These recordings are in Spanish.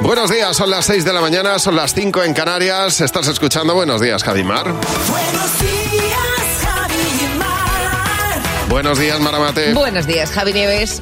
Buenos días, son las 6 de la mañana, son las 5 en Canarias. Estás escuchando Buenos días, Javimar. Buenos días, Javi y Mar. Buenos días, Maramate. Buenos días, Javi Nieves.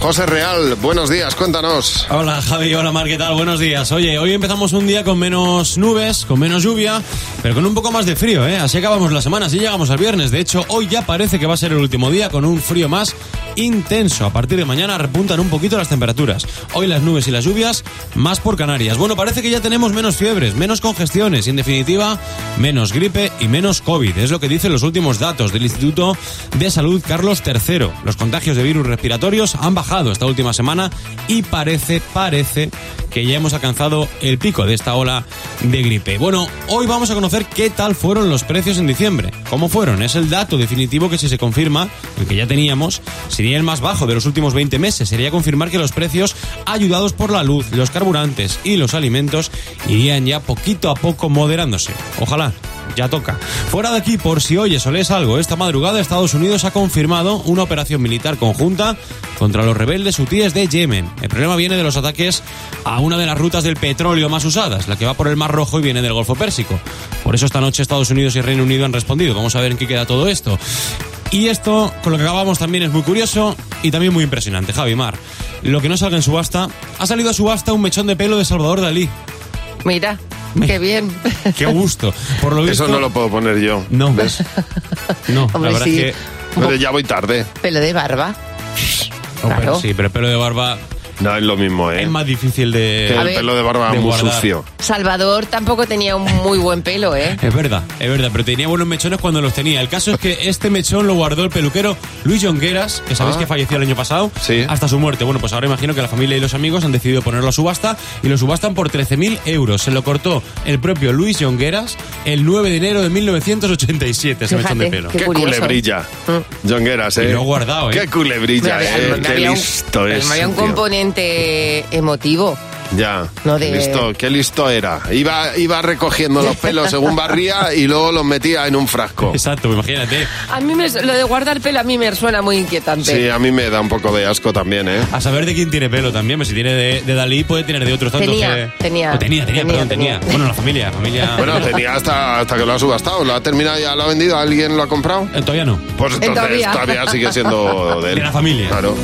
Cadena 100. José Real, buenos días, cuéntanos. Hola Javi, hola Mar, ¿qué tal? Buenos días. Oye, hoy empezamos un día con menos nubes, con menos lluvia, pero con un poco más de frío, ¿eh? Así acabamos la semana, así llegamos al viernes. De hecho, hoy ya parece que va a ser el último día con un frío más intenso. A partir de mañana repuntan un poquito las temperaturas. Hoy las nubes y las lluvias más por Canarias. Bueno, parece que ya tenemos menos fiebres, menos congestiones y en definitiva menos gripe y menos COVID. Es lo que dicen los últimos datos del Instituto de Salud Carlos III. Los contagios de virus respiratorios han bajado esta última semana y parece, parece que ya hemos alcanzado el pico de esta ola de gripe. Bueno, hoy vamos a conocer qué tal fueron los precios en diciembre. ¿Cómo fueron? Es el dato definitivo que si se confirma, el que ya teníamos, sería el más bajo de los últimos 20 meses. Sería confirmar que los precios, ayudados por la luz, los carburantes y los alimentos, irían ya poquito a poco moderándose. Ojalá ya toca. Fuera de aquí, por si oyes o lees algo, esta madrugada Estados Unidos ha confirmado una operación militar conjunta contra los rebeldes hutíes de Yemen. El problema viene de los ataques a una de las rutas del petróleo más usadas, la que va por el Mar Rojo y viene del Golfo Pérsico. Por eso esta noche Estados Unidos y Reino Unido han respondido. Vamos a ver en qué queda todo esto. Y esto, con lo que acabamos también es muy curioso y también muy impresionante, Javi Mar. Lo que no salga en subasta, ha salido a subasta un mechón de pelo de Salvador Dalí. Mira, qué bien. Qué gusto. Por lo visto, Eso no lo puedo poner yo. No. ¿Ves? No, Hombre, la verdad sí. es que... Pero ya voy tarde. Pelo de barba. Oh, pero Claro. sí, pero el pelo de barba No es lo mismo, ¿eh? es más difícil de... Que el ver. pelo de barba de muy guardar. sucio. Salvador tampoco tenía un muy buen pelo, ¿eh? Es verdad, es verdad, pero tenía buenos mechones cuando los tenía. El caso es que este mechón lo guardó el peluquero Luis Jongueras, que sabéis Ah. que falleció el año pasado, Sí. hasta su muerte. Bueno, pues ahora imagino que la familia y los amigos han decidido ponerlo a subasta y lo subastan por 13.000 euros. Se lo cortó el propio Luis Jongueras el 9 de enero de 1987, ese mechón de Fíjate, pelo. Qué Qué culebrilla. Jongueras, ¿eh? Y lo he guardado, ¿eh? Qué culebrilla, Había- ¿eh? había Qué un- listo es. Había un tío. Emotivo. Ya. No de- Qué listo, qué listo era. Iba, iba recogiendo los pelos según barría y luego los metía en un frasco. Exacto, imagínate. A mí me- lo de guardar pelo a mí me suena muy inquietante. Sí, a mí me da un poco de asco también, ¿eh? A saber de quién tiene pelo también, pues si tiene de, de Dalí puede tener de otros tantos Tenía, que... tenía. Oh, tenía, tenía, Tenía, perdón, tenía. tenía. Bueno, la familia, familia... Bueno, tenía hasta, hasta que lo ha subastado. ¿Lo ha terminado ya? ¿Lo ha vendido? ¿Alguien lo ha comprado? Eh, todavía no. Pues entonces Todavía. todavía, sigue siendo de él. De la familia. Claro.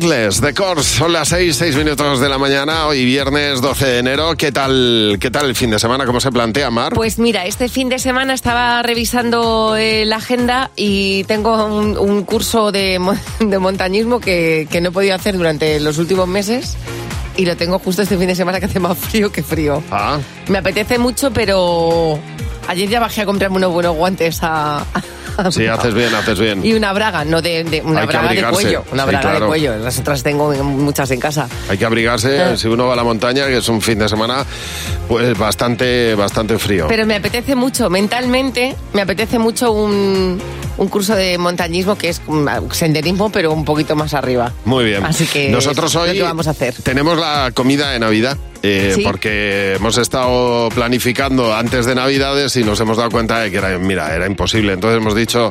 Breathless, The Course, son las 6, 6 minutos de la mañana, hoy viernes 12 de enero. ¿Qué tal, qué tal el fin de semana? ¿Cómo se plantea, Mar? Pues mira, este fin de semana estaba revisando eh, la agenda y tengo un, un curso de, de montañismo que, que no he podido hacer durante los últimos meses y lo tengo justo este fin de semana que hace más frío que frío. Ah, Me apetece mucho, pero ayer ya bajé a comprarme unos buenos guantes a... sí, haces bien, haces bien. Y una braga, no de, de- una Hay braga de cuello, una Sí, braga claro. de cuello. Las otras tengo muchas en casa. Hay que abrigarse Ah. si uno va a la montaña, que es un fin de semana pues bastante, bastante frío. Pero me apetece mucho, mentalmente, me apetece mucho un, un curso de montañismo que es senderismo, pero un poquito más arriba. Muy bien. Así que nosotros hoy que vamos a hacer. tenemos la comida de Navidad. eh, Sí. Porque hemos estado planificando antes de Navidades y nos hemos dado cuenta de que era, mira, era imposible. Entonces hemos dicho,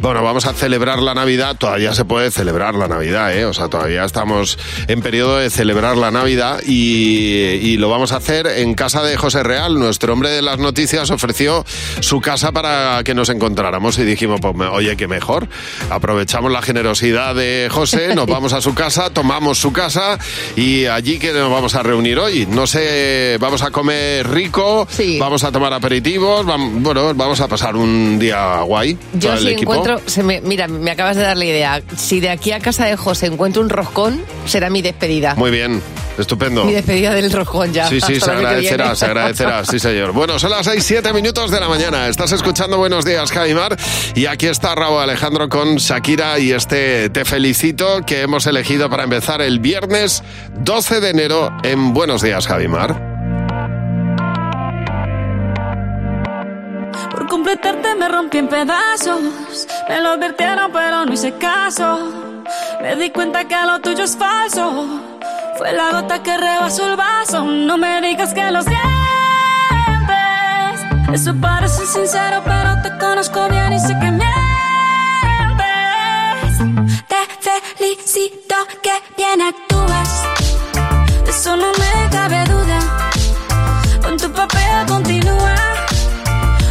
bueno, vamos a celebrar la Navidad. Todavía se puede celebrar la Navidad, ¿eh? O sea, todavía estamos en periodo de celebrar la Navidad y, y lo vamos a hacer en casa de José Real. Nuestro hombre de las noticias ofreció su casa para que nos encontráramos y dijimos, pues, me- oye, qué mejor. Aprovechamos la generosidad de José, nos vamos a su casa, tomamos su casa y allí que nos vamos a reunir hoy. No sé, vamos a comer rico, Sí. vamos a tomar aperitivos, bueno, vamos a pasar un día guay. Yo si equipo. encuentro, se me- mira, me acabas de dar la idea. Si de aquí a casa de José encuentro un roscón, será mi despedida. Muy bien, estupendo. Mi despedida del roscón ya. Sí, sí, se agradecerá, se agradecerá, sí señor. Bueno, son las 6, 7 minutos de la mañana. Estás escuchando Buenos Días, Javimar. Y aquí está Raúl Alejandro con Shakira y este Te Felicito que hemos elegido para empezar el viernes 12 de enero en Buenos Días, Javimar. Por completarte me rompí en pedazos. Me lo advirtieron, pero no hice caso. Me di cuenta que lo tuyo es falso. Fue la gota que rebasó el vaso. No me digas que lo sientes. Eso parece sincero, pero te conozco bien y sé que mientes. Felicito que bien actúas. De eso no me cabe duda. Con tu papel continúa.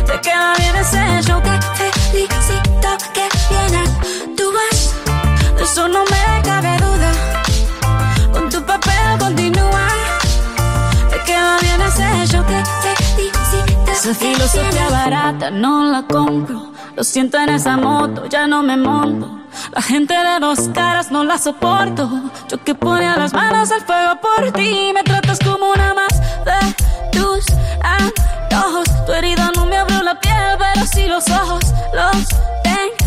Te queda bien ese show Te felicito que bien actúas De eso no me cabe duda Con tu papel continúa Te queda bien ese show Te Esa filosofía barata no la compro Lo siento en esa moto, ya no me monto la gente de dos caras no la soporto. Yo que ponía las manos al fuego por ti. Me tratas como una más de tus antojos. Tu herida no me abrió la piel, pero sí los ojos. Los tengo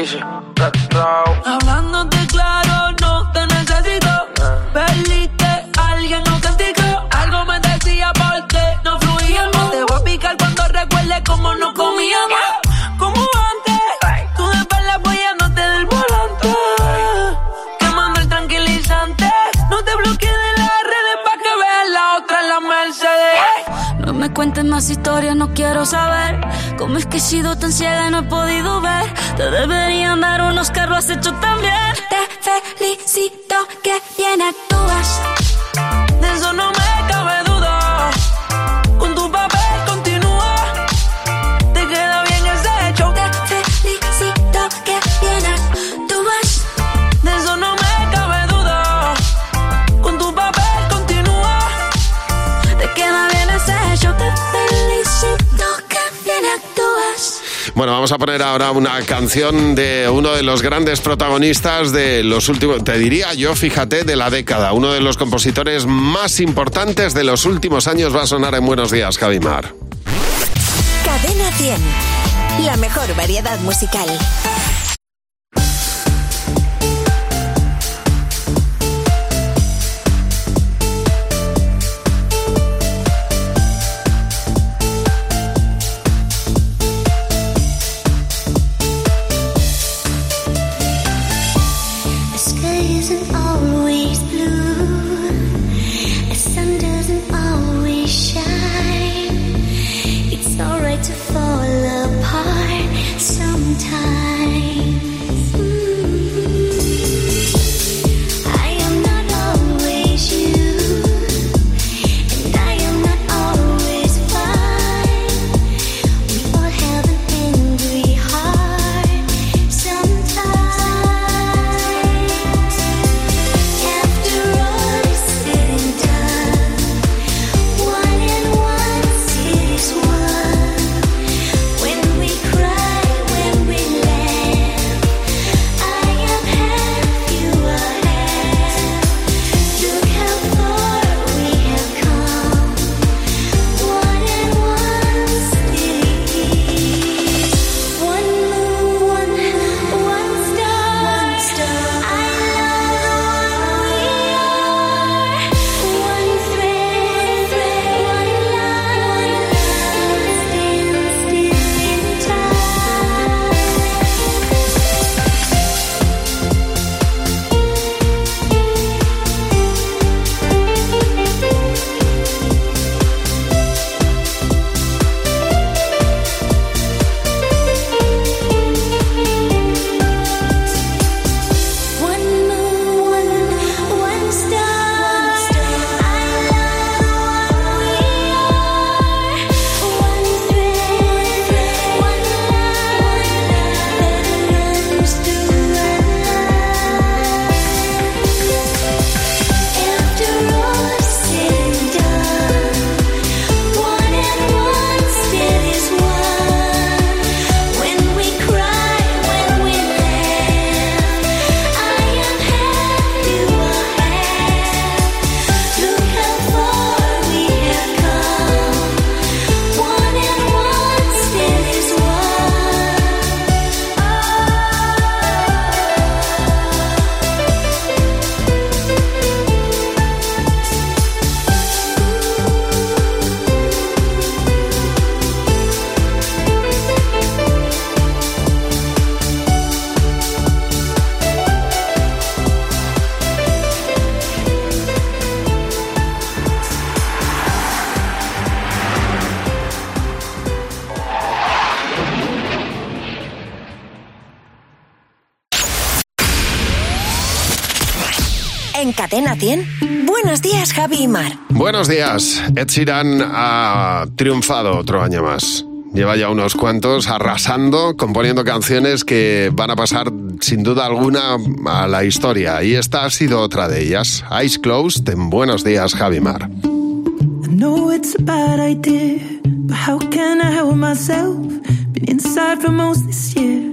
Dice. Hablándote claro, no te necesito. Perdiste, alguien no castigó. Algo me decía porque no fluíamos. Te voy a picar cuando recuerde cómo no comíamos. Como antes, tú de espalda apoyándote del volante. Quemando el tranquilizante. No te bloquees de las redes pa' que veas la otra en la Mercedes. No me cuentes más historias, no quiero saber cómo es que he sido tan ciega y no he podido ver. Te deberían dar unos carros, has hecho también. Te felicito que bien actúas. Bueno, vamos a poner ahora una canción de uno de los grandes protagonistas de los últimos, te diría yo, fíjate, de la década. Uno de los compositores más importantes de los últimos años va a sonar en Buenos Días, Javimar. Cadena 100. La mejor variedad musical. Javi y Mar. Buenos días. Ed Sheeran ha triunfado otro año más. Lleva ya unos cuantos arrasando, componiendo canciones que van a pasar sin duda alguna a la historia. Y esta ha sido otra de ellas. Eyes Closed en Buenos Días, Javi Mar. I know it's a bad idea, but how can I help myself? Been inside for most this year.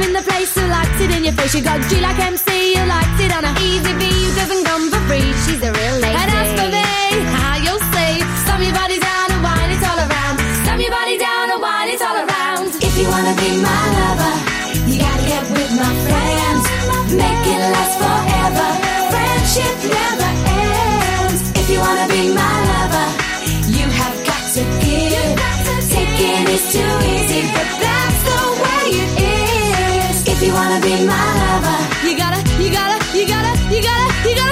Got M in the place who likes it in your face. You got G like MC who likes it on a easy V who doesn't come for free. She's a real lady. And as for me, how you'll say, slam your body down and wine it all around. Slam your body down and wine it all around. If you wanna be my lover, you gotta get with my friends. Make it last forever. Friendship never ends. If you wanna be my lover, you have got to give. Taking is too easy, but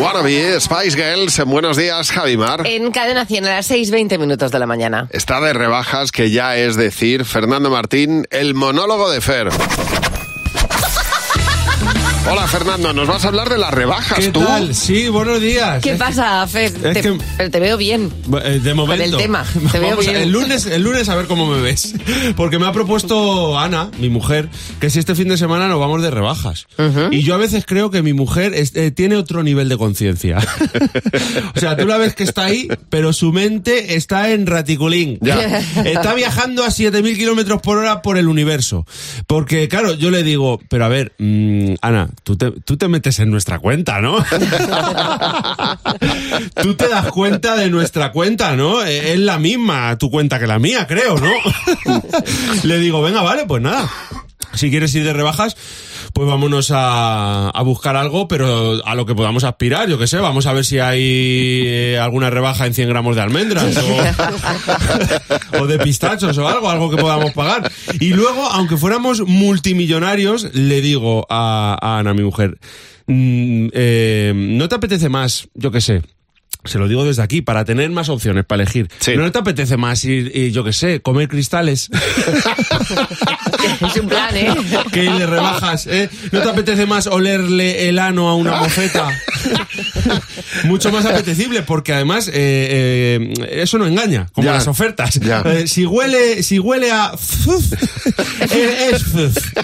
Wannabe, Spice Girls, en Buenos Días, Javimar. En Cadena 100 a las 6.20 minutos de la mañana. Está de rebajas, que ya es decir, Fernando Martín, el monólogo de Fer. Hola Fernando, nos vas a hablar de las rebajas, ¿Qué tú. tal? Sí, buenos días. ¿Qué Es pasa, Fer? es Te, que- pero te veo bien. eh, de momento. el tema, te veo a- bien. el lunes, el lunes a ver cómo me ves. Porque me ha propuesto Ana, mi mujer, que si este fin de semana nos vamos de rebajas. Y yo a veces creo que mi mujer es- eh, tiene otro nivel de conciencia. o sea, tú la ves que está ahí, pero su mente está en raticulín. Ya. Está viajando a 7.000 kilómetros por hora por el universo. Porque, claro, yo le digo, pero a ver, mm, Ana, tú te, tú te metes en nuestra cuenta, ¿no? tú te das cuenta de nuestra cuenta, ¿no? Eh, Es la misma tu cuenta que la mía, creo, ¿no? le digo, venga, vale, pues nada. Si quieres ir de rebajas, pues vámonos a, a buscar algo, pero a lo que podamos aspirar, yo qué sé, vamos a ver si hay eh, alguna rebaja en 100 gramos de almendras o, o de pistachos o algo, algo que podamos pagar. Y luego, aunque fuéramos multimillonarios, le digo a, a Ana, mi mujer, mm, eh, ¿no te apetece más, yo qué sé? Se lo digo desde aquí, para tener más opciones para elegir. Sí. ¿No te apetece más ir, y yo qué sé, comer cristales? Es un plan, ¿eh? que le rebajas, ¿eh? ¿No te apetece más olerle el ano a una mofeta? Mucho más apetecible, porque además eh, eh, eso no engaña, como Ya. las ofertas. Eh, si huele, si huele a es,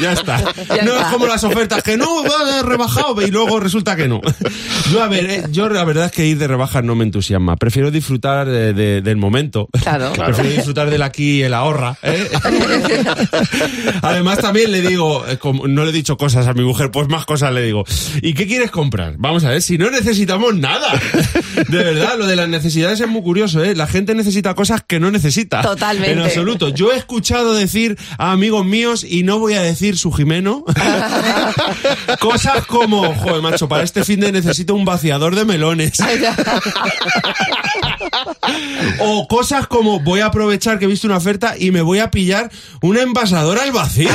ya está. Ya no está. es como las ofertas que no va rebajado y luego resulta que no. Yo a ver, yo la verdad es que ir de rebajas no me entusiasma. Prefiero disfrutar de- de- del momento. Claro. Prefiero disfrutar del aquí y el ahorra. ¿eh? Además también le digo, eh, como no le he dicho cosas a mi mujer, pues más cosas le digo. ¿Y qué quieres comprar? Vamos a ver, si no necesitamos nada. De verdad, lo de las necesidades es muy curioso, ¿eh? La gente necesita cosas que no necesita. Totalmente. En absoluto. Yo he escuchado decir a amigos míos, y no voy a decir su Jimeno, cosas como, joder, macho, para este fin de necesito un vaciador de melones. O cosas como voy a aprovechar que he visto una oferta y me voy a pillar una envasadora al vacío.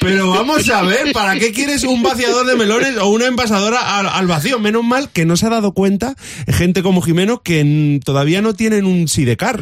Pero vamos a ver, ¿para qué quieres un vaciador de melones o una envasadora al, vacío? Menos mal que no se ha dado cuenta gente como Jimeno que todavía no tienen un sidecar.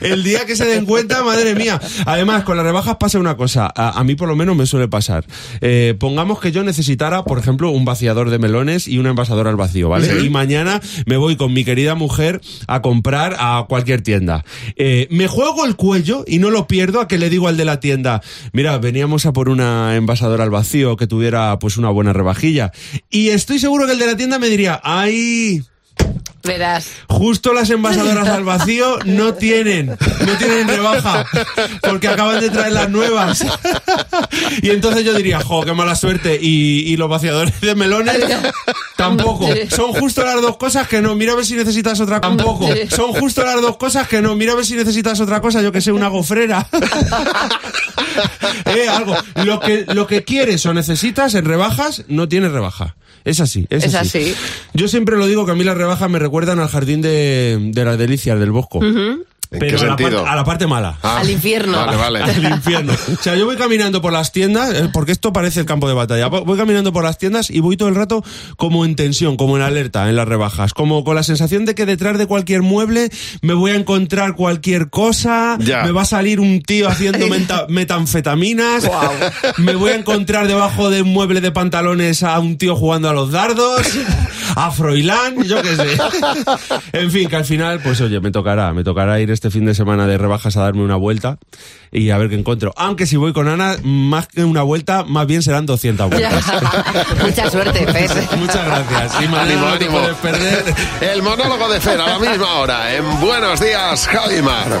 El día que se den cuenta, madre mía. Además, con las rebajas pasa una cosa. A, a mí por lo menos me suele pasar. Eh, pongamos que yo necesitara, por ejemplo, un vaciador de melones y una envasadora al vacío, ¿vale? Y mañana me voy con mi querida mujer a comprar a cualquier tienda. Eh, me juego el cuello y no lo pierdo a que le digo al de la tienda, mira, veníamos a por una envasadora al vacío que tuviera pues una buena rebajilla. Y estoy seguro que el de la tienda me diría, ay... Verás. Justo las envasadoras al vacío no tienen, no tienen rebaja, porque acaban de traer las nuevas. Y entonces yo diría, jo, qué mala suerte. Y, y los vaciadores de melones tampoco. Son justo las dos cosas que no. Mira a ver si necesitas otra tampoco. Son justo las dos cosas que no. Mira a ver si necesitas otra cosa, yo que sé, una gofrera. Eh, algo. Lo que, lo que quieres o necesitas en rebajas, no tiene rebaja. Es así, es, Es así. Yo siempre lo digo que a mí las rebajas me recuerdan al jardín de, de las delicias del Bosco. ¿En pero qué a la, sentido? parte, a la parte mala. Ah, Al infierno. Vale, vale. Al infierno. O sea, yo voy caminando por las tiendas, eh, porque esto parece el campo de batalla. Vo- Voy caminando por las tiendas y voy todo el rato como en tensión, como en alerta en las rebajas. Como con la sensación de que detrás de cualquier mueble me voy a encontrar cualquier cosa. Ya. Me va a salir un tío haciendo meta- metanfetaminas. Me voy a encontrar debajo de un mueble de pantalones a un tío jugando a los dardos. A Froilán, yo qué sé. En fin, que al final, pues oye, me tocará, me tocará ir este fin de semana de rebajas a darme una vuelta y a ver qué encuentro. Aunque si voy con Ana, más que una vuelta, más bien serán 200 vueltas. Mucha suerte, Pez. Muchas gracias. Y mañana Ánimo, no ánimo. puedes perder. El monólogo de Fer a la misma hora en Buenos Días, Javimar.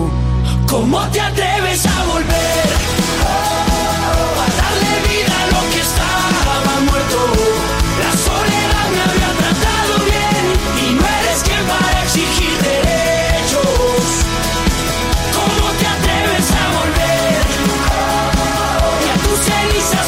¿Cómo te atreves a volver? A darle vida a lo que estaba muerto. La soledad me había tratado bien y no eres quien para exigir derechos. ¿Cómo te atreves a volver? Y a tus cenizas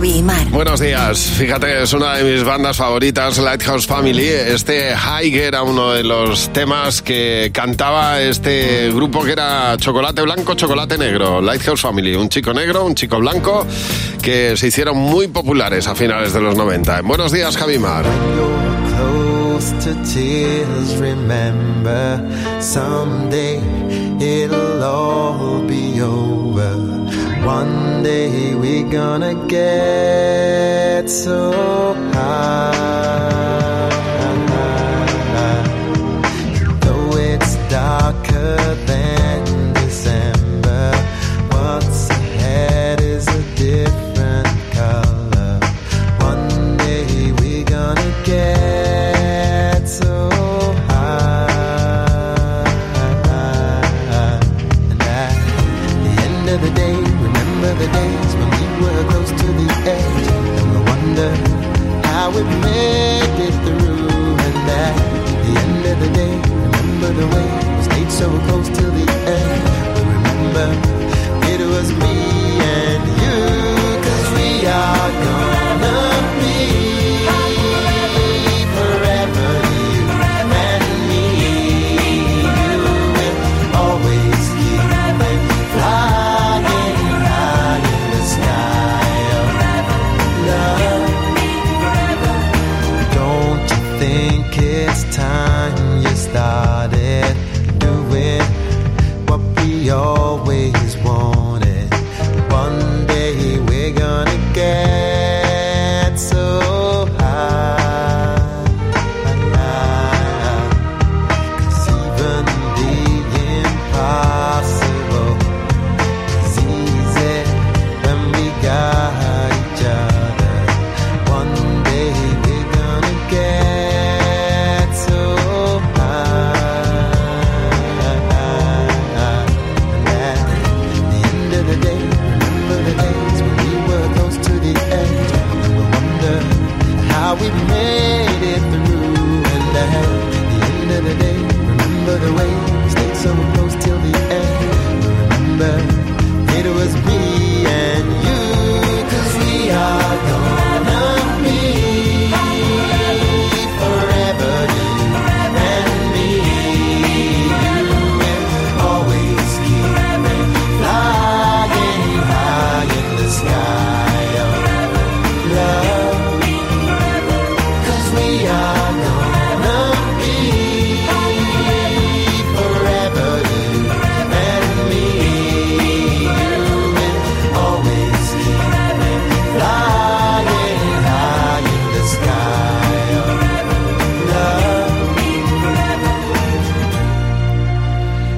Buenos días, Javi y Mar. Buenos días. Fíjate, es una de mis bandas favoritas, Lighthouse Family. Este High era uno de los temas que cantaba este grupo que era Chocolate Blanco, Chocolate Negro. Lighthouse Family, un chico negro, un chico blanco, que se hicieron muy populares a finales de los 90. Buenos días, Javimar. close to tears, remember someday it'll all be over. One day we're gonna get so high.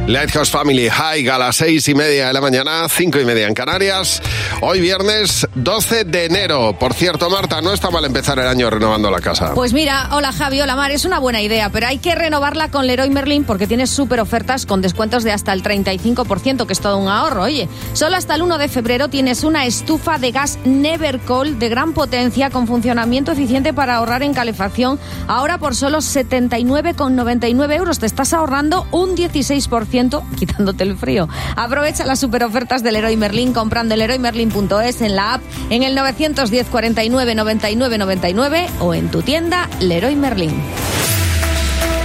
Lighthouse Family High a las seis y media de la mañana, cinco y media en Canarias. Hoy viernes 12 de enero. Por cierto, Marta, no está mal empezar el año renovando la casa. Pues mira, hola Javi, hola Mar, es una buena idea, pero hay que renovarla con Leroy Merlin porque tiene súper ofertas con descuentos de hasta el 35%, que es todo un ahorro. Oye, solo hasta el 1 de febrero tienes una estufa de gas Nevercold de gran potencia con funcionamiento eficiente para ahorrar en calefacción. Ahora por solo 79,99 euros te estás ahorrando un 16%, quitándote el frío. Aprovecha las super ofertas del Leroy Merlin comprando en leroymerlin.es en la app en el 910 49 99 99 o en tu tienda Leroy Merlin.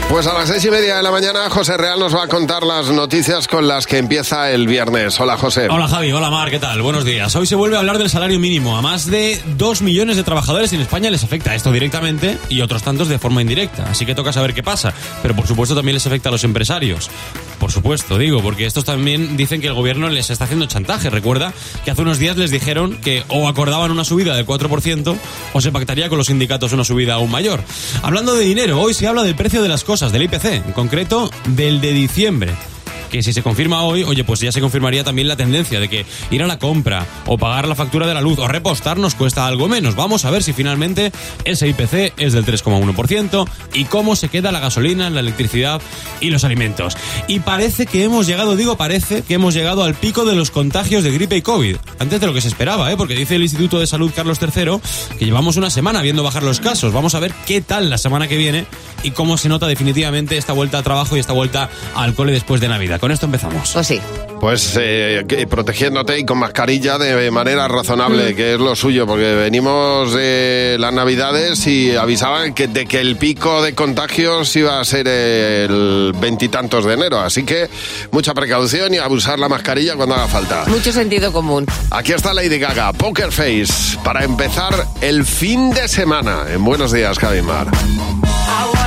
Pues a las seis y media de la mañana, José Real nos va a contar las noticias con las que empieza el viernes. Hola, José. Hola Javi, hola Mar, ¿qué tal? Buenos días. Hoy se vuelve a hablar del salario mínimo. A más de 2 millones de trabajadores en España les afecta esto directamente y otros tantos de forma indirecta. Así que toca saber qué pasa. Pero por supuesto también les afecta a los empresarios. Por supuesto, digo, porque estos también dicen que el gobierno les está haciendo chantaje. Recuerda que hace unos días les dijeron que o acordaban una subida del 4% o se pactaría con los sindicatos una subida aún mayor. Hablando de dinero, hoy se habla del precio de las cosas, del IPC, en concreto del de diciembre que si se confirma hoy, oye, pues ya se confirmaría también la tendencia de que ir a la compra o pagar la factura de la luz o repostar nos cuesta algo menos. Vamos a ver si finalmente ese IPC es del 3,1% y cómo se queda la gasolina, la electricidad y los alimentos. Y parece que hemos llegado, digo parece, que hemos llegado al pico de los contagios de gripe y COVID. Antes de lo que se esperaba, ¿eh? porque dice el Instituto de Salud Carlos III que llevamos una semana viendo bajar los casos. Vamos a ver qué tal la semana que viene y cómo se nota definitivamente esta vuelta a trabajo y esta vuelta al cole después de Navidad. Con esto empezamos. Pues sí. Pues eh, que- protegiéndote y con mascarilla de manera razonable, que es lo suyo, porque venimos de las navidades y avisaban que, de que el pico de contagios iba a ser el veintitantos de enero. Así que mucha precaución y abusar la mascarilla cuando haga falta. Mucho sentido común. Aquí está Lady Gaga, Poker Face, para empezar el fin de semana. En Buenos Días, Javimar. I wanna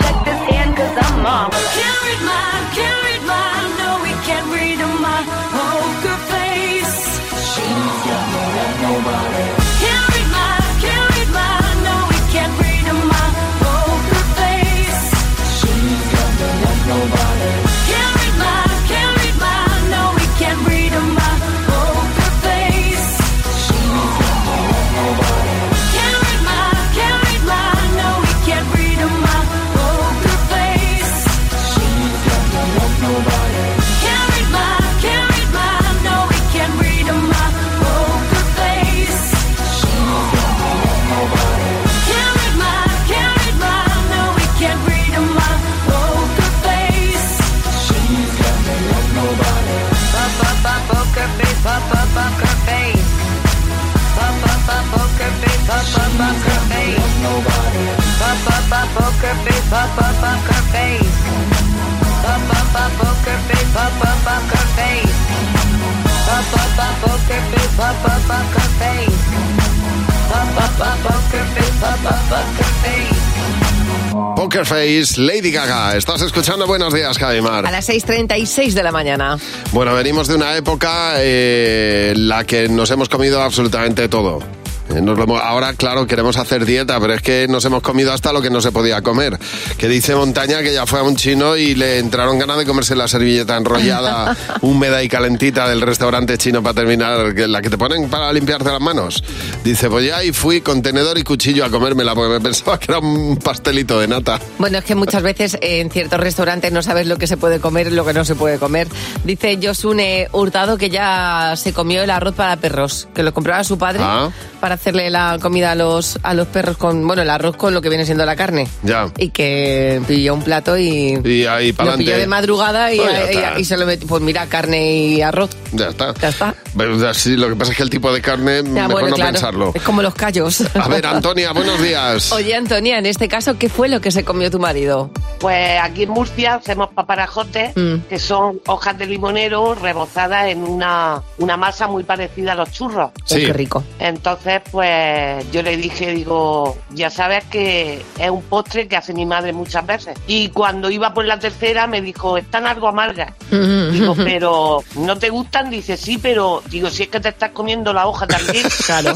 Cause I'm on. Can't read my, can't read my, no we can't read poker face, poker face. Poker face, face. Poker face, face. Poker. Poker Lady Gaga. Estás escuchando Buenos Días, Javimar. A las 6.36 de la mañana. Bueno, venimos de una época eh, en la que nos hemos comido absolutamente todo. Eh, nos lo hemos- ahora, claro, queremos hacer dieta, pero es que nos hemos comido hasta lo que no se podía comer. Que dice Montaña que ya fue a un chino y le entraron ganas de comerse la servilleta enrollada, húmeda y calentita del restaurante chino para terminar, que- la que te ponen para limpiarte las manos. Dice, pues ya y fui con tenedor y cuchillo a comérmela porque me pensaba que era un pastelito de nata. Bueno, es que muchas veces en ciertos restaurantes no sabes lo que se puede comer y lo que no se puede comer. Dice Josune Hurtado que ya se comió el arroz para perros, que lo compraba su padre Ah. para hacerle la comida a los, a los perros con, bueno, el arroz con lo que viene siendo la carne. Ya. Y que pilló un plato y, Y ahí lo para pilló de madrugada y, Pues ya y- y se lo metió, pues mira, carne y arroz. Ya está. Ya está. Pero, sí, lo que pasa es que el tipo de carne, Ya, mejor bueno, no claro, pensarlo. Es como los callos. A ver, Antonia, buenos días. Oye, Antonia, en este caso, ¿qué fue lo que se comió tu marido? Pues aquí en Murcia hacemos paparajotes, Mm. que son hojas de limonero rebozadas en una, una masa muy parecida a los churros. Sí. Qué rico. Entonces, pues yo le dije, digo, ya sabes que es un postre que hace mi madre muchas veces. Y cuando iba por la tercera me dijo, están algo amargas. Digo, pero ¿no te gustan? Dice, sí, pero digo, si es que te estás comiendo la hoja también. Claro.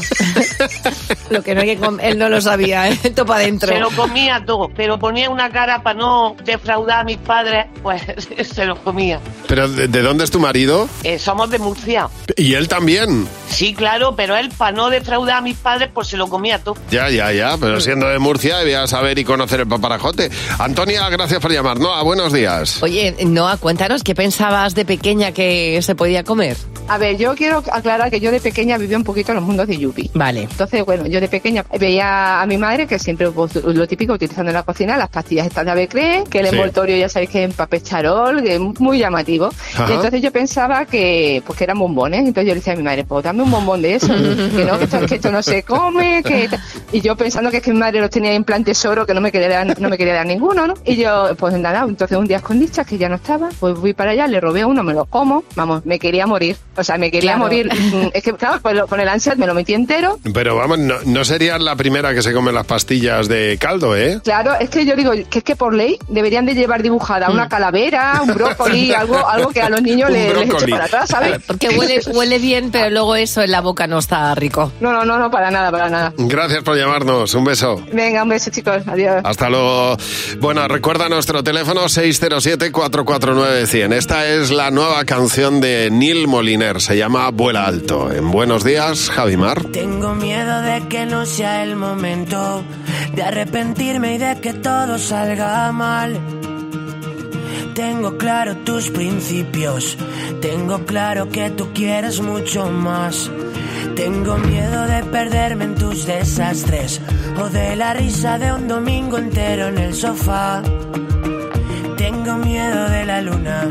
Lo que no hay que com- él no lo sabía, ¿eh? Topa adentro. Se lo comía todo, pero ponía una cara para no defraudar a mis padres, pues se lo comía. ¿Pero de, de dónde es tu marido? Eh, somos de Murcia. Y él también. Sí, claro, pero él, para no defraudar a mis padres, pues se lo comía todo. Ya, ya, ya. Pero siendo de Murcia, debía saber y conocer el paparajote. Antonia, gracias por llamar. No, buenos días. Oye, Noa, cuéntanos, ¿qué pensabas de pequeña que se podía comer? A ver, yo quiero aclarar que yo de pequeña vivía un poquito en los mundos de Yupi. Vale. Entonces, bueno, yo de pequeña veía a mi madre que siempre pues, lo típico utilizando en la cocina, las pastillas estas de Avecre, que el Sí. envoltorio ya sabéis que es en papel charol, que es muy llamativo. Ajá. Y entonces yo pensaba que pues que eran bombones. Entonces yo le decía a mi madre, pues dame un bombón de eso, que no, que esto, que esto no se come, que y yo pensando que es que mi madre los tenía en plan tesoro, que no me quería dar, no me quería dar ninguno, ¿no? Y yo, pues nada, entonces un día con dichas que ya no estaba, pues fui para allá, le robé uno, me lo como, vamos, me quería morir. O sea, me quería Claro. morir. Mm, Es que, claro, con, el ansia me lo metí entero. Pero vamos, no, no serías la primera que se come las pastillas de caldo, ¿eh? Claro, es que yo digo que es que por ley deberían de llevar dibujada una calavera, un brócoli, algo, algo que a los niños Un le- les eche para atrás, ¿sabes? Porque huele, huele bien, pero luego eso en la boca no está rico. No, no, no, no, para nada, para nada. Gracias por llamarnos. Un beso. Venga, un beso, chicos. Adiós. Hasta luego. Bueno, recuerda nuestro teléfono 607-449-100. Esta es la nueva canción de Neil Se llama Vuela Alto. En Buenos Días, Javimar. Tengo miedo de que no sea el momento de arrepentirme y de que todo salga mal. Tengo claro tus principios, tengo claro que tú quieres mucho más. Tengo miedo de perderme en tus desastres o de la risa de un domingo entero en el sofá. Tengo miedo de la luna,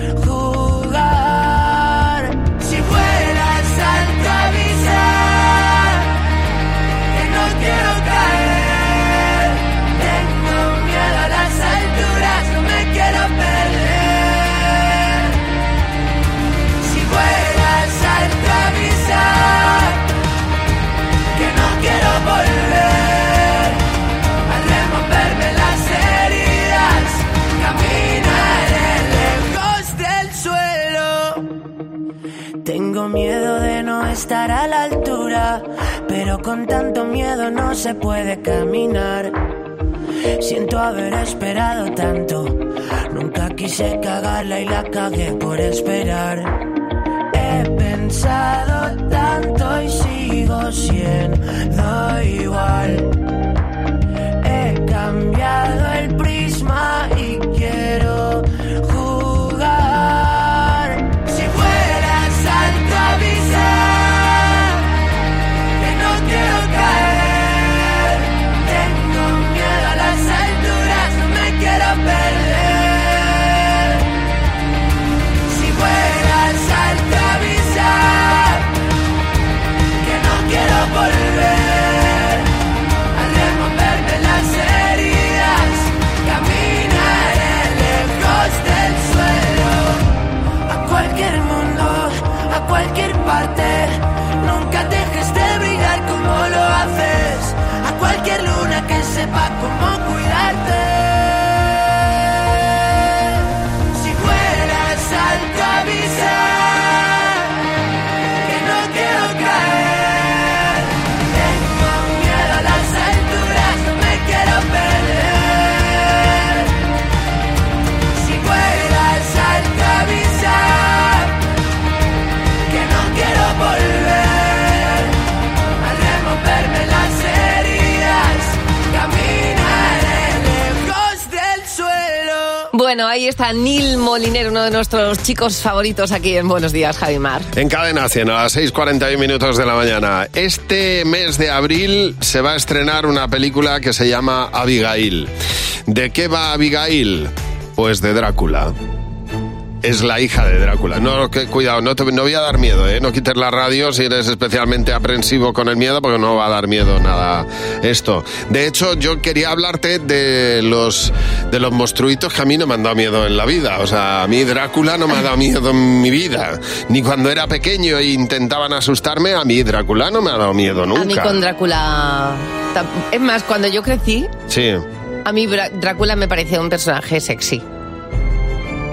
haber esperado tanto, nunca quise cagarla y la cagué por esperar. Bueno, ahí está Neil Moliner, uno de nuestros chicos favoritos aquí en Buenos Días, Javimar. En Cadena 100 a las 6.41 minutos de la mañana. Este mes de abril se va a estrenar una película que se llama Abigail. ¿De qué va Abigail? Pues de Drácula. Es la hija de Drácula. No, que, cuidado, no, te, no voy a dar miedo, ¿eh? No quites la radio si eres especialmente aprensivo con el miedo, porque no va a dar miedo nada esto. De hecho, yo quería hablarte de los, de los monstruitos que a mí no me han dado miedo en la vida. O sea, a mí Drácula no me ha dado miedo en mi vida. Ni cuando era pequeño e intentaban asustarme, a mí Drácula no me ha dado miedo nunca. A mí con Drácula... Es más, cuando yo crecí, Sí. a mí Drácula me parecía un personaje sexy.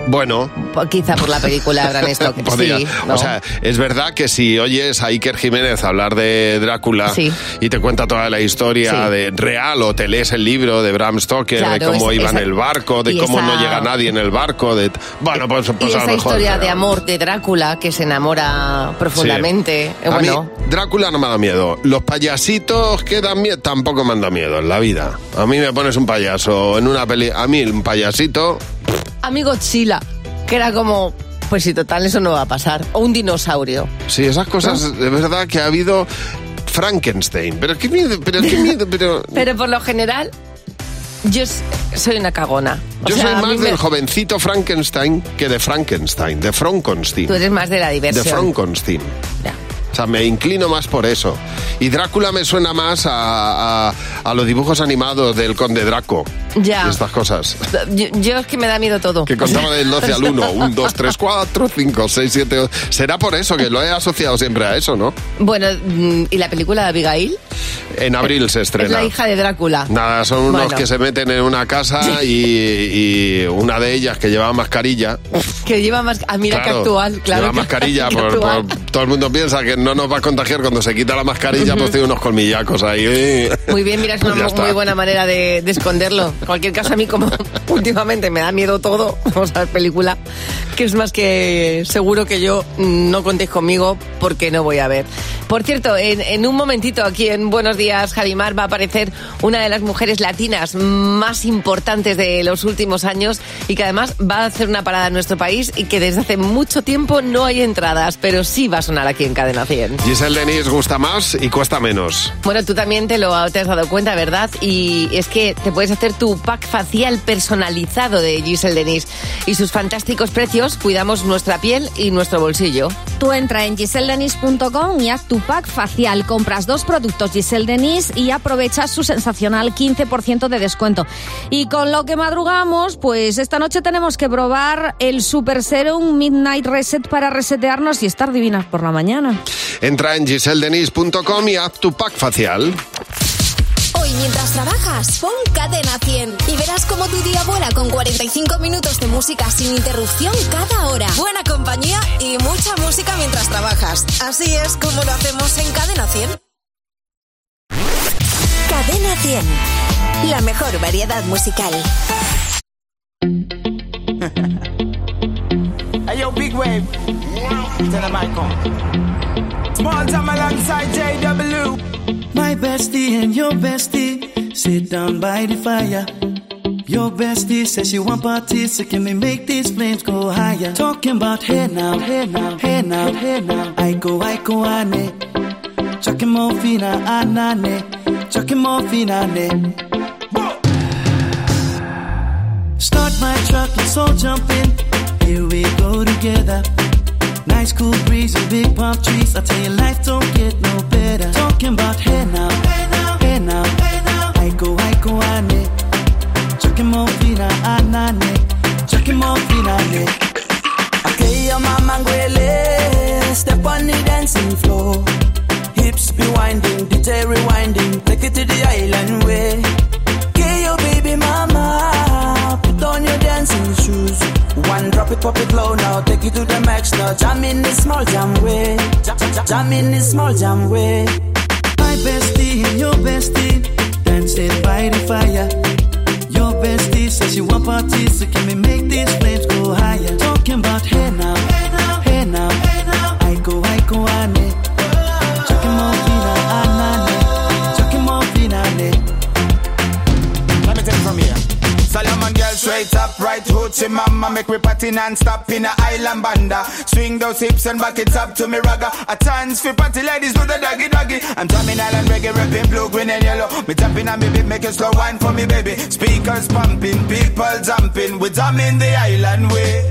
Bueno, Quizá por la película de Bram Stoker. Podría. Sí, ¿no? O sea, es verdad que si oyes a Iker Jiménez hablar de Drácula Sí. y te cuenta toda la historia Sí. de real o te lees el libro de Bram Stoker, de cómo es- iba en esa- el barco, de cómo esa- no llega nadie en el barco, de bueno, pues, y pues a lo esa mejor. historia pero- de amor de Drácula que se enamora profundamente. Sí. eh, A bueno, mí, Drácula no me da miedo. Los payasitos que dan miedo tampoco me han dado miedo en la vida. A mí me pones un payaso en una peli. A mí, un payasito. A mí Godzilla, que era como, pues si total eso no va a pasar. O un dinosaurio. Sí, esas cosas, es verdad que ha habido Frankenstein. Pero qué miedo, pero qué miedo, pero. Pero por lo general, yo soy una cagona. O Yo sea, soy más me- del jovencito Frankenstein que de Frankenstein, de Frankenstein. Tú eres más de la De diversión. Frankenstein. O sea, me inclino más por eso. Y Drácula me suena más a, a- a los dibujos animados del Conde Draco. Ya. Y estas cosas. Yo, yo es que me da miedo todo. Que contaba del 12 al 1. 1, 2, 3, 4, 5, 6, 7, 8. Será por eso que lo he asociado siempre a eso, ¿no? Bueno, mm, ¿y la película de Abigail? En abril se Es estrena. la hija de Drácula. Nada, son unos Bueno. que se meten en una casa y, y una de ellas que llevaba mascarilla. Que lleva más... Ah, mira Claro, que actual, claro. Lleva que- mascarilla, que por, por- todo el mundo piensa que no nos va a contagiar cuando se quita la mascarilla, pues tiene unos colmillacos ahí. Muy bien, mira, es una mu- está. muy buena manera de, de esconderlo. En cualquier caso, a mí como últimamente me da miedo todo, vamos a ver película, que es más que seguro que yo no contéis conmigo porque no voy a ver. Por cierto, en, en un momentito aquí en Buenos Días, Javimar, va a aparecer una de las mujeres latinas más importantes de los últimos años y que además va a hacer una parada en nuestro país y que desde hace mucho tiempo no hay entradas, pero sí va a sonar aquí en Cadena 100. Giselle Denis gusta más y cuesta menos. Bueno, tú también te lo te has dado cuenta, ¿verdad? Y es que te puedes hacer tu pack facial personalizado de Giselle Denis. Y sus fantásticos precios, cuidamos nuestra piel y nuestro bolsillo. Tú entra en giseldenis.com y haz tu pack facial. Compras dos productos Giselle Denis y aprovechas su sensacional 15% de descuento. Y con lo que madrugamos, pues esta noche tenemos que probar el Super Serum Midnight Reset para resetearnos y estar divinas por la mañana. Entra en giseldenis.com y haz tu pack facial. Hoy, mientras trabajas, pon Cadena 100 y verás cómo tu día vuela con 45 minutos de música sin interrupción cada hora. Buena compañía y mucha música mientras trabajas. Así es como lo hacemos en Cadena 100. Cadena 100. La mejor variedad musical. Hey yo, big wave. Tell the. Small time alongside JW. Bestie and your bestie sit down by the fire. Your bestie says she want parties, so can we make these flames go higher? Talking about hey now, hey now, hey now, hey now. I go, I go, ane. Chucking more fina, ah, anane. Ah, Chucking more fina, ane. Start my truck, let's all jump in. Here we go together. Nice cool breeze and big palm trees. I tell you, life don't get no better. Talking about hey now, hey now, hey now, hey now. I go, I go, ane. Chucking more fina, anane. Chucking more fina, ane. Okay, your mama ngwele. Step on the dancing floor. Hips be winding, DJ rewinding. Take it to the island way. Baby mama. Put on your dancing shoes. One drop it, pop it low now. Take it to the max now. Jam in the small jam way. Jam, in the small jam way. My bestie and your bestie dancing by the fire. Your bestie says she want parties, so can we make these flames go higher? Talking about hey now, hey now, hey now, hey now. I go, I go, ane. Chucking more Solomon girl straight up, right hoochie mama. Make me party non-stop in a island banda. Swing those hips and back it up to me ragga. A chance for party ladies do the doggy doggy. I'm drumming island reggae, rapping blue, green and yellow. Me tapping on me beat, make it slow wine for me baby. Speakers pumping, people jumping. We're drumming the island way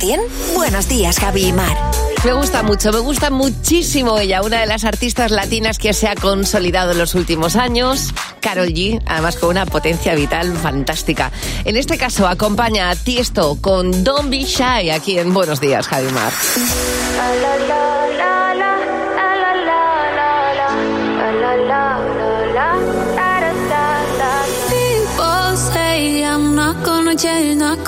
En Cadena 100. Buenos días, Javi y Mar. Me gusta mucho, me gusta muchísimo ella, una de las artistas latinas que se ha consolidado en los últimos años, Carol G, además con una potencia vital fantástica. En este caso acompaña a Tiesto con Don't Be Shy aquí en Buenos Días, Javi Mar. People say I'm not gonna change, not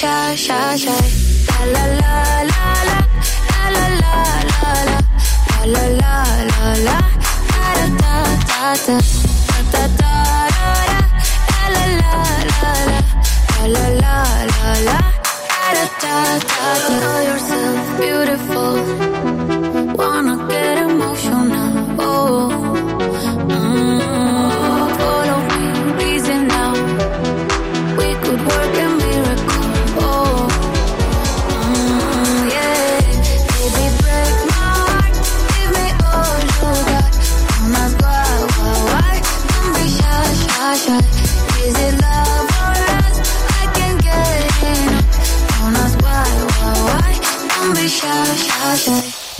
Shy, shy, shy.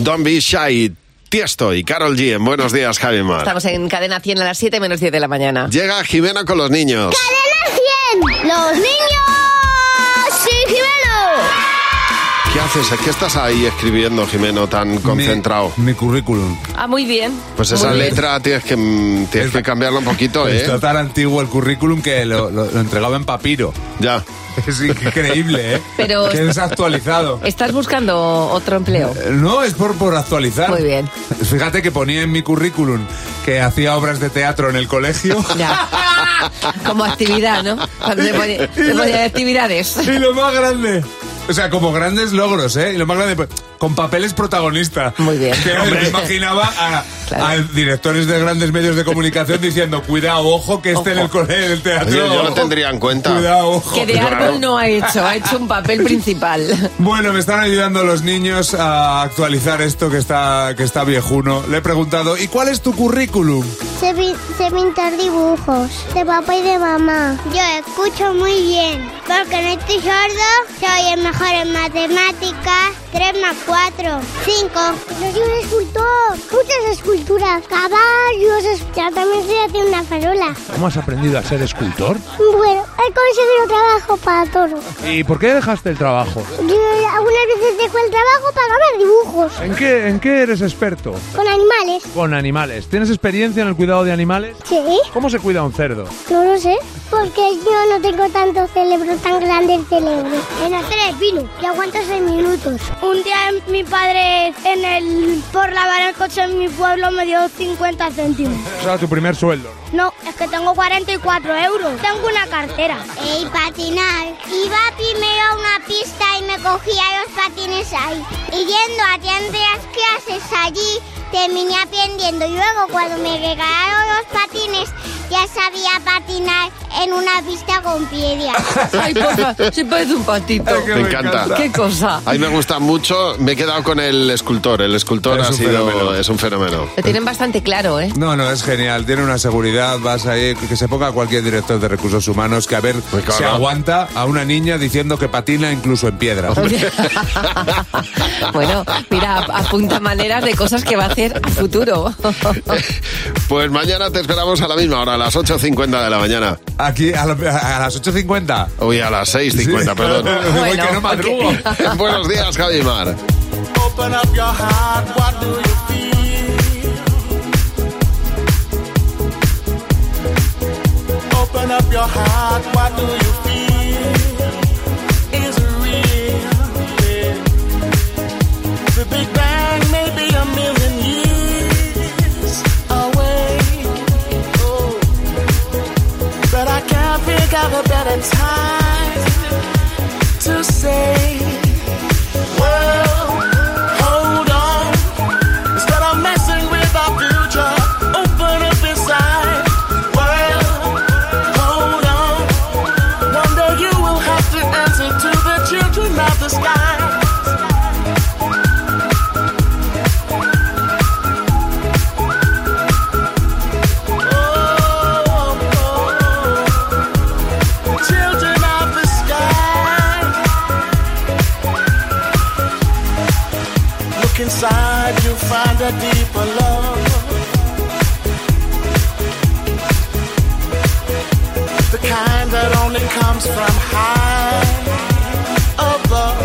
Don't be shy. Tiesto y Carol G. En Buenos Días, Javi Mar. Estamos en cadena 100 a las 7 menos 10 de la mañana. Llega Jimena con los niños. ¡Cadena 100! ¡Los niños! Haces? ¿Qué estás ahí escribiendo, Jimeno, tan concentrado? Mi currículum. Ah, muy bien. Pues Muy esa bien. letra tienes que, tienes que cambiarla un poquito, ¿eh? Está tan antiguo el currículum que lo, lo- lo entregaba en papiro. Ya. Es increíble, ¿eh? Pero- Que desactualizado. ¿Estás buscando otro empleo? Eh, No, es por, por actualizar. Muy bien. Fíjate que ponía en mi currículum que hacía obras de teatro en el colegio. Ya. Como actividad, ¿no? Cuando se pone, se pone de actividades. Y lo más grande. O sea, como grandes logros, ¿eh? Y lo más grande, pues, con papeles protagonistas. Muy bien. Que me imaginaba a, a directores de grandes medios de comunicación diciendo, cuidado, ojo, que esté en el, cole- en el teatro. Oye, yo lo tendría en cuenta. Cuidado, ojo. Que de árbol no ha hecho, ha hecho un papel principal. Bueno, me están ayudando los niños a actualizar esto que está, que está viejuno. Le he preguntado, ¿y cuál es tu currículum? Sé, pi- sé pintar dibujos de papá y de mamá. Yo escucho muy bien, porque no estoy sordo, soy el mejor en matemáticas. 3 más 4, 5. Soy un escultor, muchas esculturas, caballos, ya también sé hacer una farola. ¿Cómo has aprendido a ser escultor? Bueno, he conseguido trabajo para todo. ¿Y por qué dejaste el trabajo? Yo algunas veces dejo el trabajo para ganar dibujos ¿En qué, ¿En qué eres experto? con animales. Con animales. ¿Tienes experiencia en el cuidado de animales? Sí. ¿Cómo se cuida un cerdo? No lo sé, porque yo no tengo tanto cerebro, tan grande el cerebro. En hacer vino, y aguanto seis minutos. Un día mi padre en el por lavar el coche en mi pueblo me dio 50 céntimos. O sea, tu primer sueldo. No, es que tengo 44 euros. Tengo una cartera. Y patinar. Iba primero a una pista y me cogía los patines ahí. Y yendo a las clases allí, terminé aprendiendo. Y luego cuando me regalaron los patines, ya sabía patinar en una pista con piedras. Ay, por favor, se parece un patito. Me encanta. Qué cosa. A mí me gusta mucho. Me he quedado con el escultor. El escultor Es ha un sido fenómeno. es un fenómeno. Lo tienen bastante claro, ¿eh? No, no, es genial. Tiene una seguridad, vas ahí, que se ponga cualquier director de recursos humanos que a ver claro. se aguanta a una niña diciendo que patina incluso en piedra. Bueno, mira, ap- apunta maneras de cosas que va a hacer a futuro. Pues mañana te esperamos a la misma hora, las 8.50 de la mañana. Aquí a, la- a las 8.50. Uy, a las 6.50, Sí. perdón. Voy que no madrugo. Buenos días, Javi Mar. Open up your heart, what do you feel? Open up your heart, what do you feel? A time to say, inside, you'll find a deeper love. The kind that only comes from high above.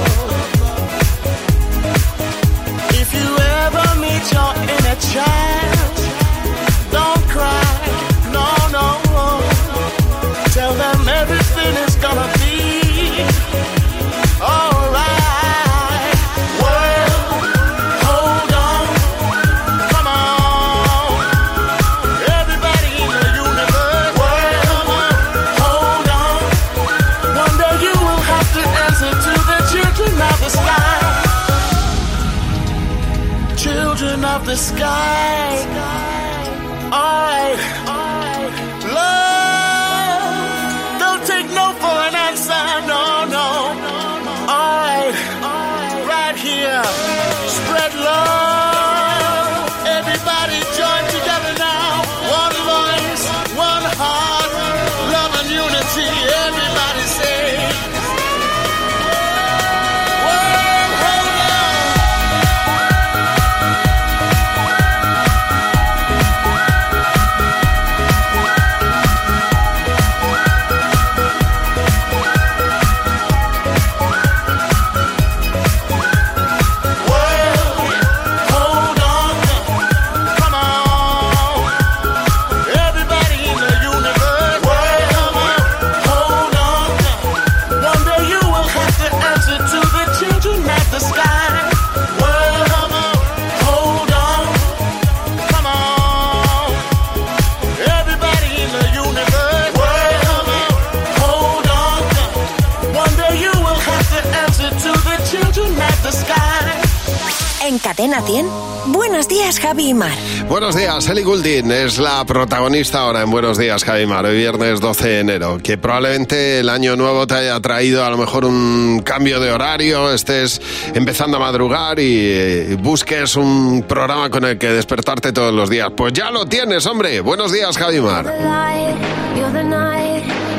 If you ever meet your inner child, En Cadena 100, buenos días Javi y Mar. Buenos días, Ellie Goulding es la protagonista ahora en Buenos Días, Javimar, hoy viernes 12 de enero. Que probablemente el año nuevo te haya traído a lo mejor un cambio de horario, estés empezando a madrugar y eh, busques un programa con el que despertarte todos los días. Pues ya lo tienes, hombre. Buenos días, Javimar. the light,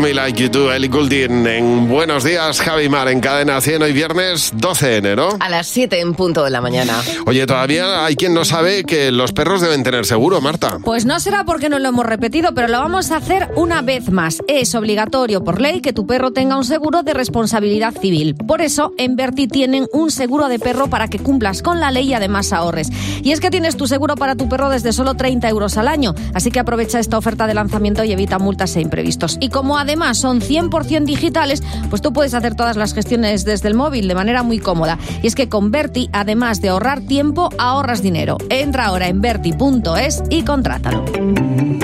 Me Like You Do, Ellie Goulding en Buenos Días, Javimar, en Cadena 100, hoy viernes 12 de enero. A las 7 en punto de la mañana. Oye, todavía hay quien no sabe que los perros deben tener seguro, Marta. Pues no será porque no lo hemos repetido, pero lo vamos a hacer una vez más. Es obligatorio por ley que tu perro tenga un seguro de responsabilidad civil. Por eso, en Berti tienen un seguro de perro para que cumplas con la ley y además ahorres. Y es que tienes tu seguro para tu perro desde solo 30 euros al año. Así que aprovecha esta oferta de lanzamiento y evita multas e imprevistos. Y como además son 100% digitales, pues tú puedes hacer todas las gestiones desde el móvil de manera muy cómoda. Y es que con Berti, además de ahorrar tiempo, ahorras dinero. Entra ahora en berti.es y contrátalo.